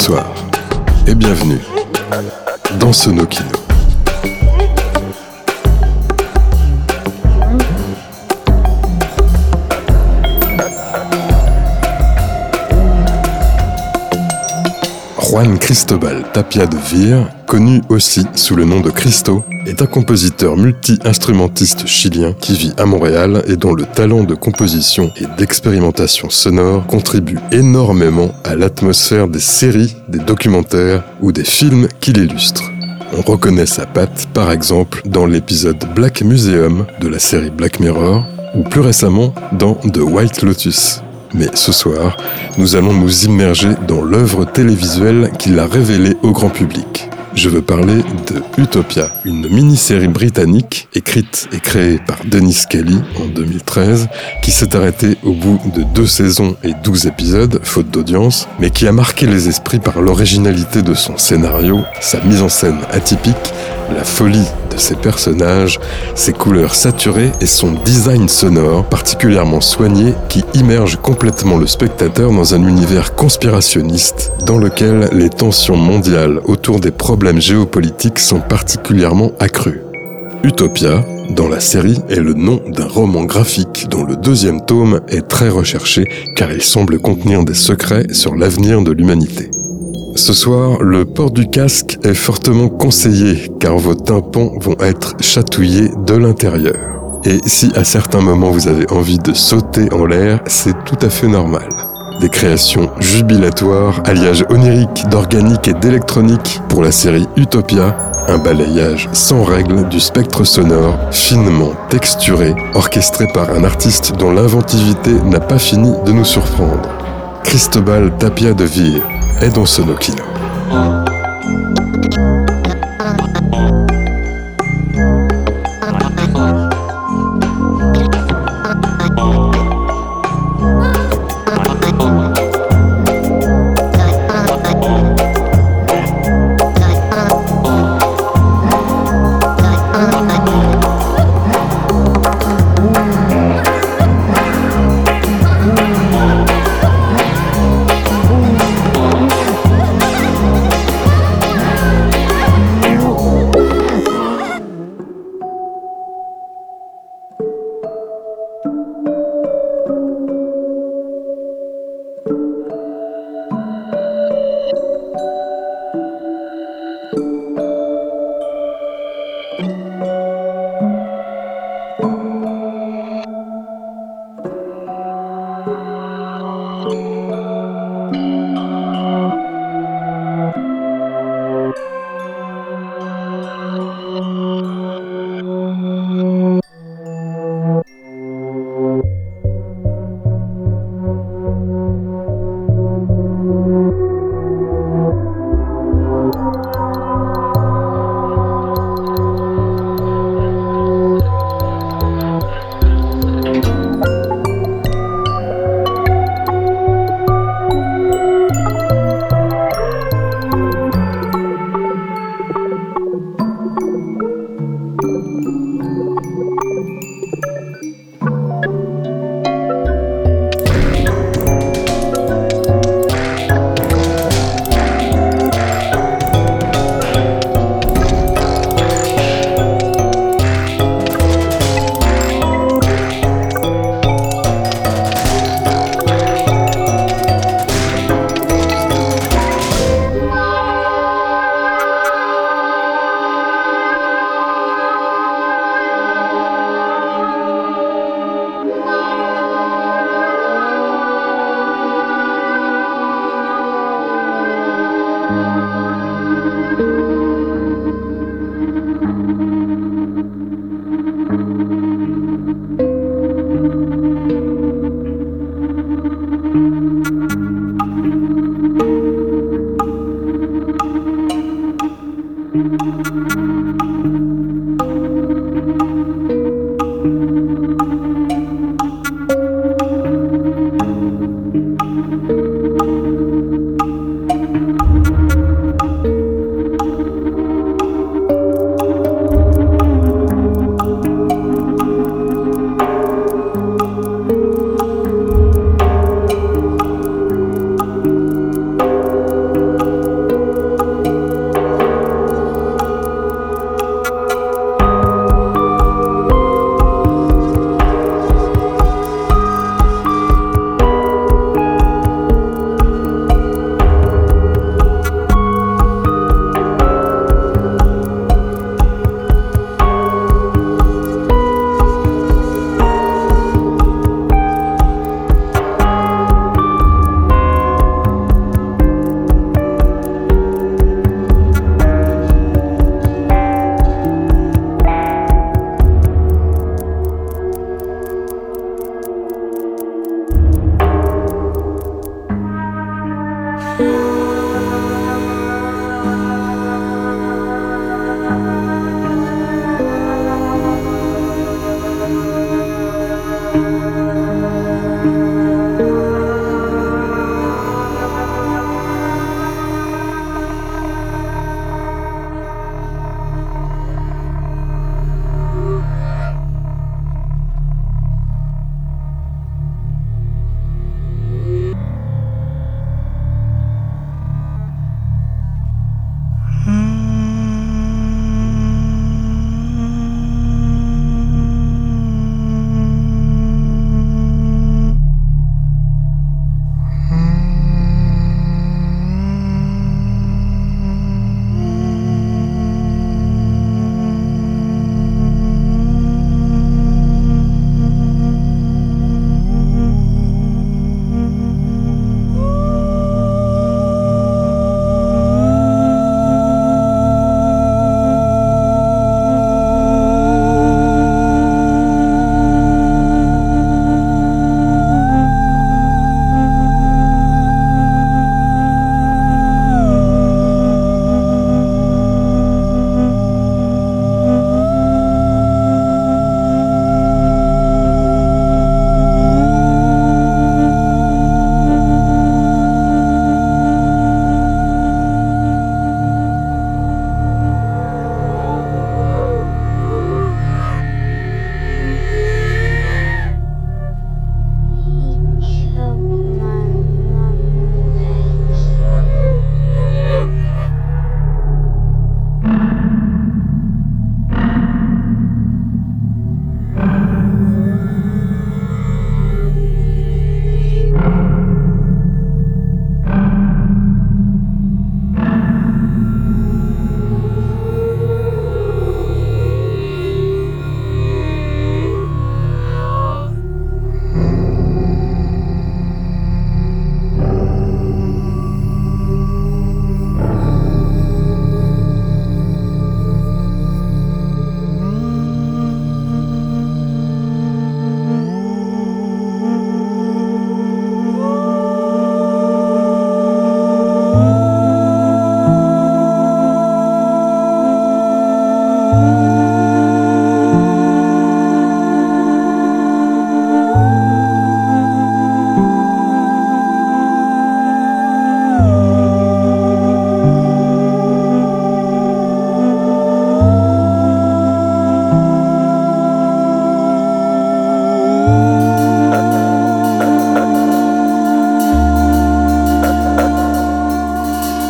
Bonsoir et bienvenue dans Sonokino. Juan Cristobal Tapia de Vir, connu aussi sous le nom de Cristo, est un compositeur multi-instrumentiste chilien qui vit à Montréal et dont le talent de composition et d'expérimentation sonore contribue énormément à l'atmosphère des séries, des documentaires ou des films qui l'illustrent. On reconnaît sa patte par exemple dans l'épisode Black Museum de la série Black Mirror ou plus récemment dans The White Lotus. Mais ce soir, nous allons nous immerger dans l'œuvre télévisuelle qu'il a révélée au grand public. Je veux parler de Utopia, une mini-série britannique écrite et créée par Dennis Kelly en 2013, qui s'est arrêtée au bout de deux saisons et douze épisodes, faute d'audience, mais qui a marqué les esprits par l'originalité de son scénario, sa mise en scène atypique, la folie ses personnages, ses couleurs saturées et son design sonore particulièrement soigné qui immerge complètement le spectateur dans un univers conspirationniste dans lequel les tensions mondiales autour des problèmes géopolitiques sont particulièrement accrues. Utopia, dans la série, est le nom d'un roman graphique dont le deuxième tome est très recherché car il semble contenir des secrets sur l'avenir de l'humanité. Ce soir, le port du casque est fortement conseillé car vos tympans vont être chatouillés de l'intérieur. Et si à certains moments vous avez envie de sauter en l'air, c'est tout à fait normal. Des créations jubilatoires, alliage onirique, d'organique et d'électronique pour la série Utopia, un balayage sans règles du spectre sonore, finement texturé, orchestré par un artiste dont l'inventivité n'a pas fini de nous surprendre. Cristobal Tapia de Vir, est dans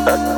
Ha ha ha.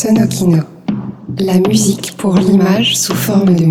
Sonokino, la musique pour l'image sous forme de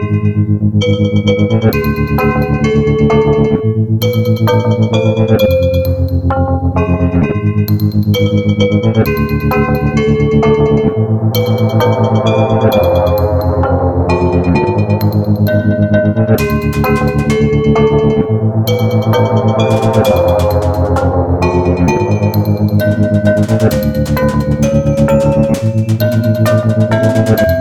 mix. Thank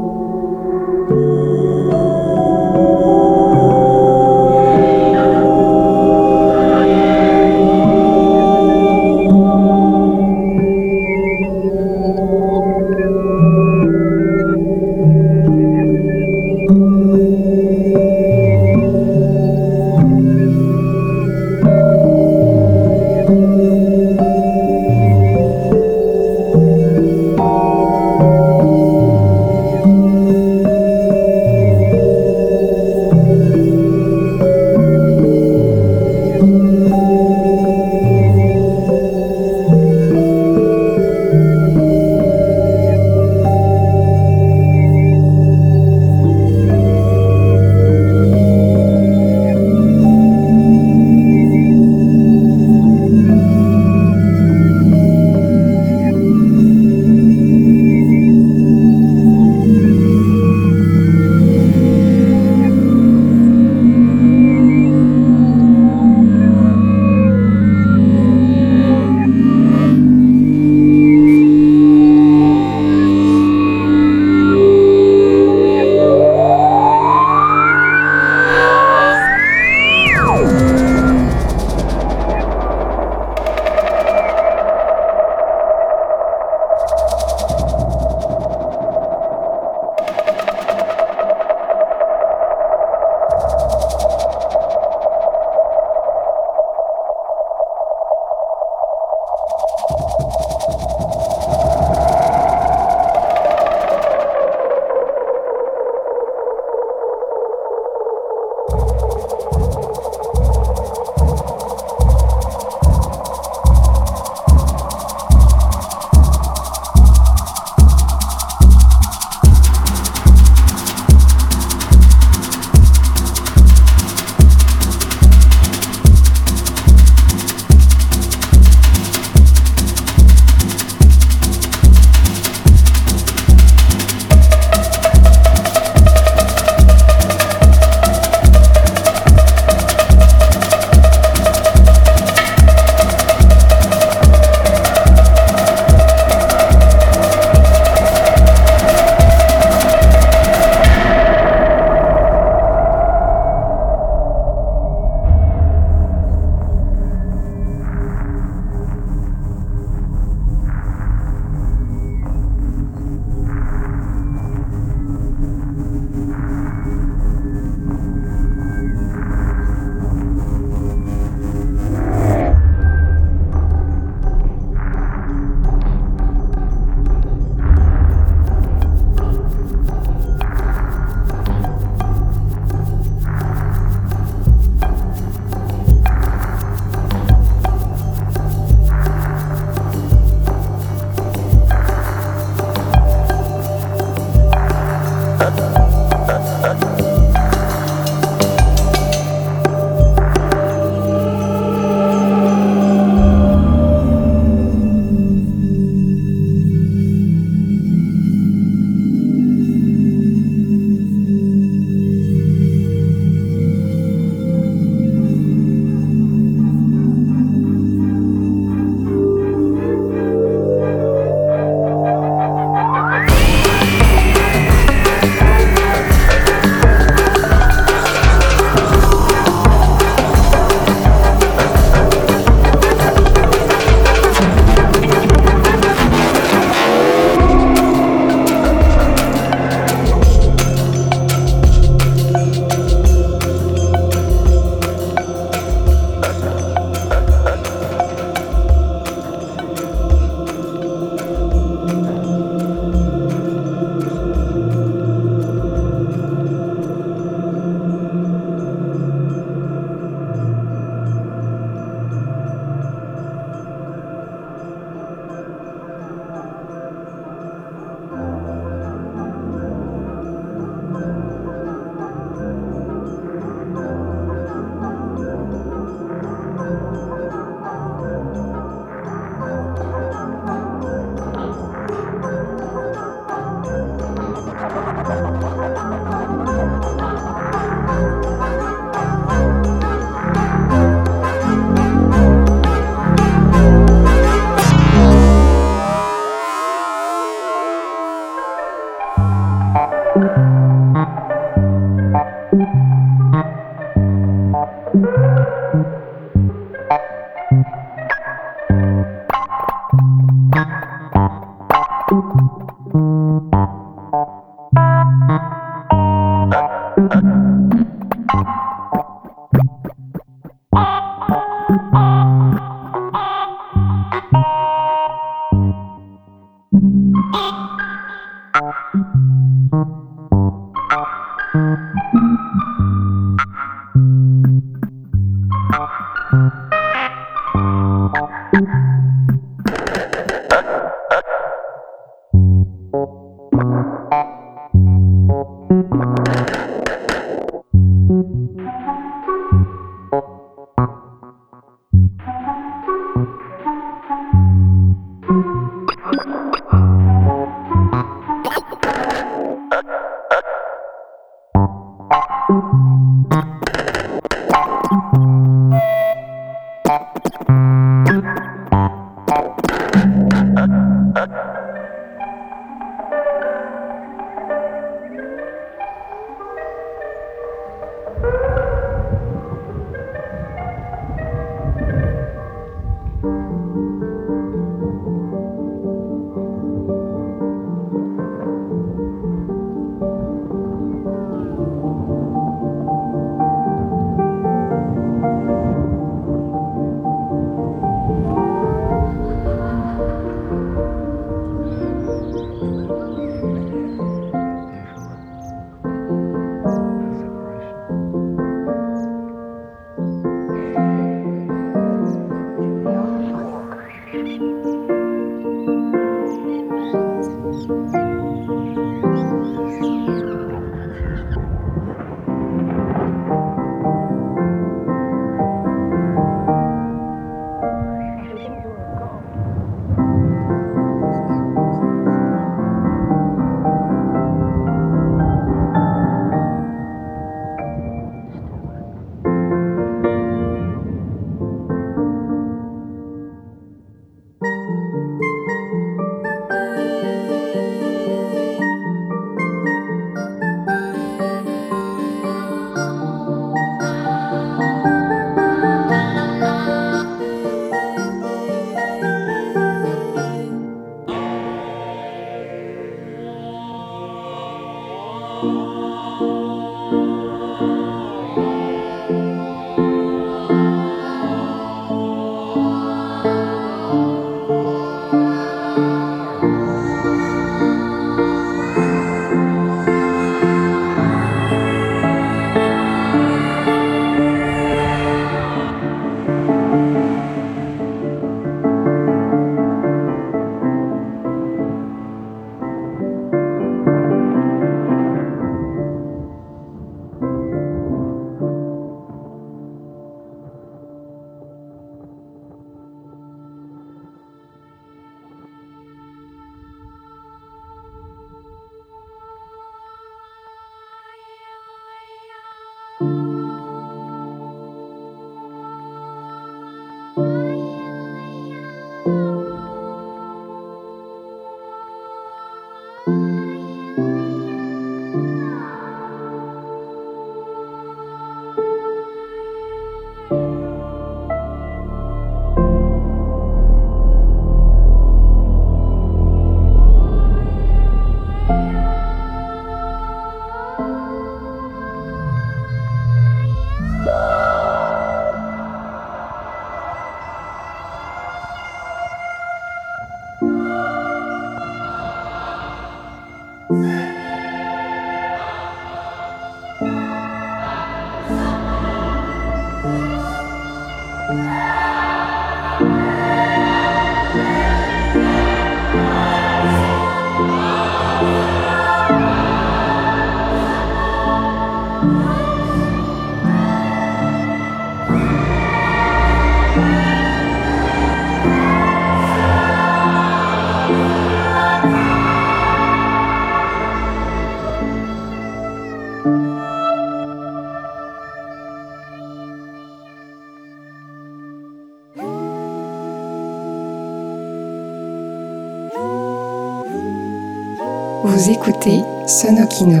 Écoutez Sonokino,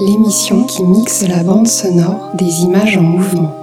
l'émission qui mixe la bande sonore des images en mouvement.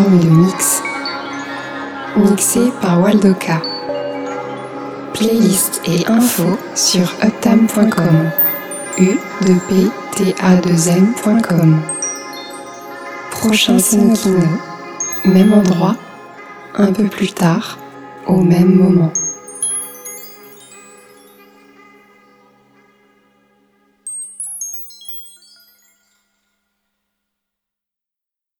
De mix. Mixé par Waldoka. Playlist et infos sur uptam.com. u 2 p t a 2 m.com. Prochain Sonokino, même endroit, un peu plus tard, au même moment.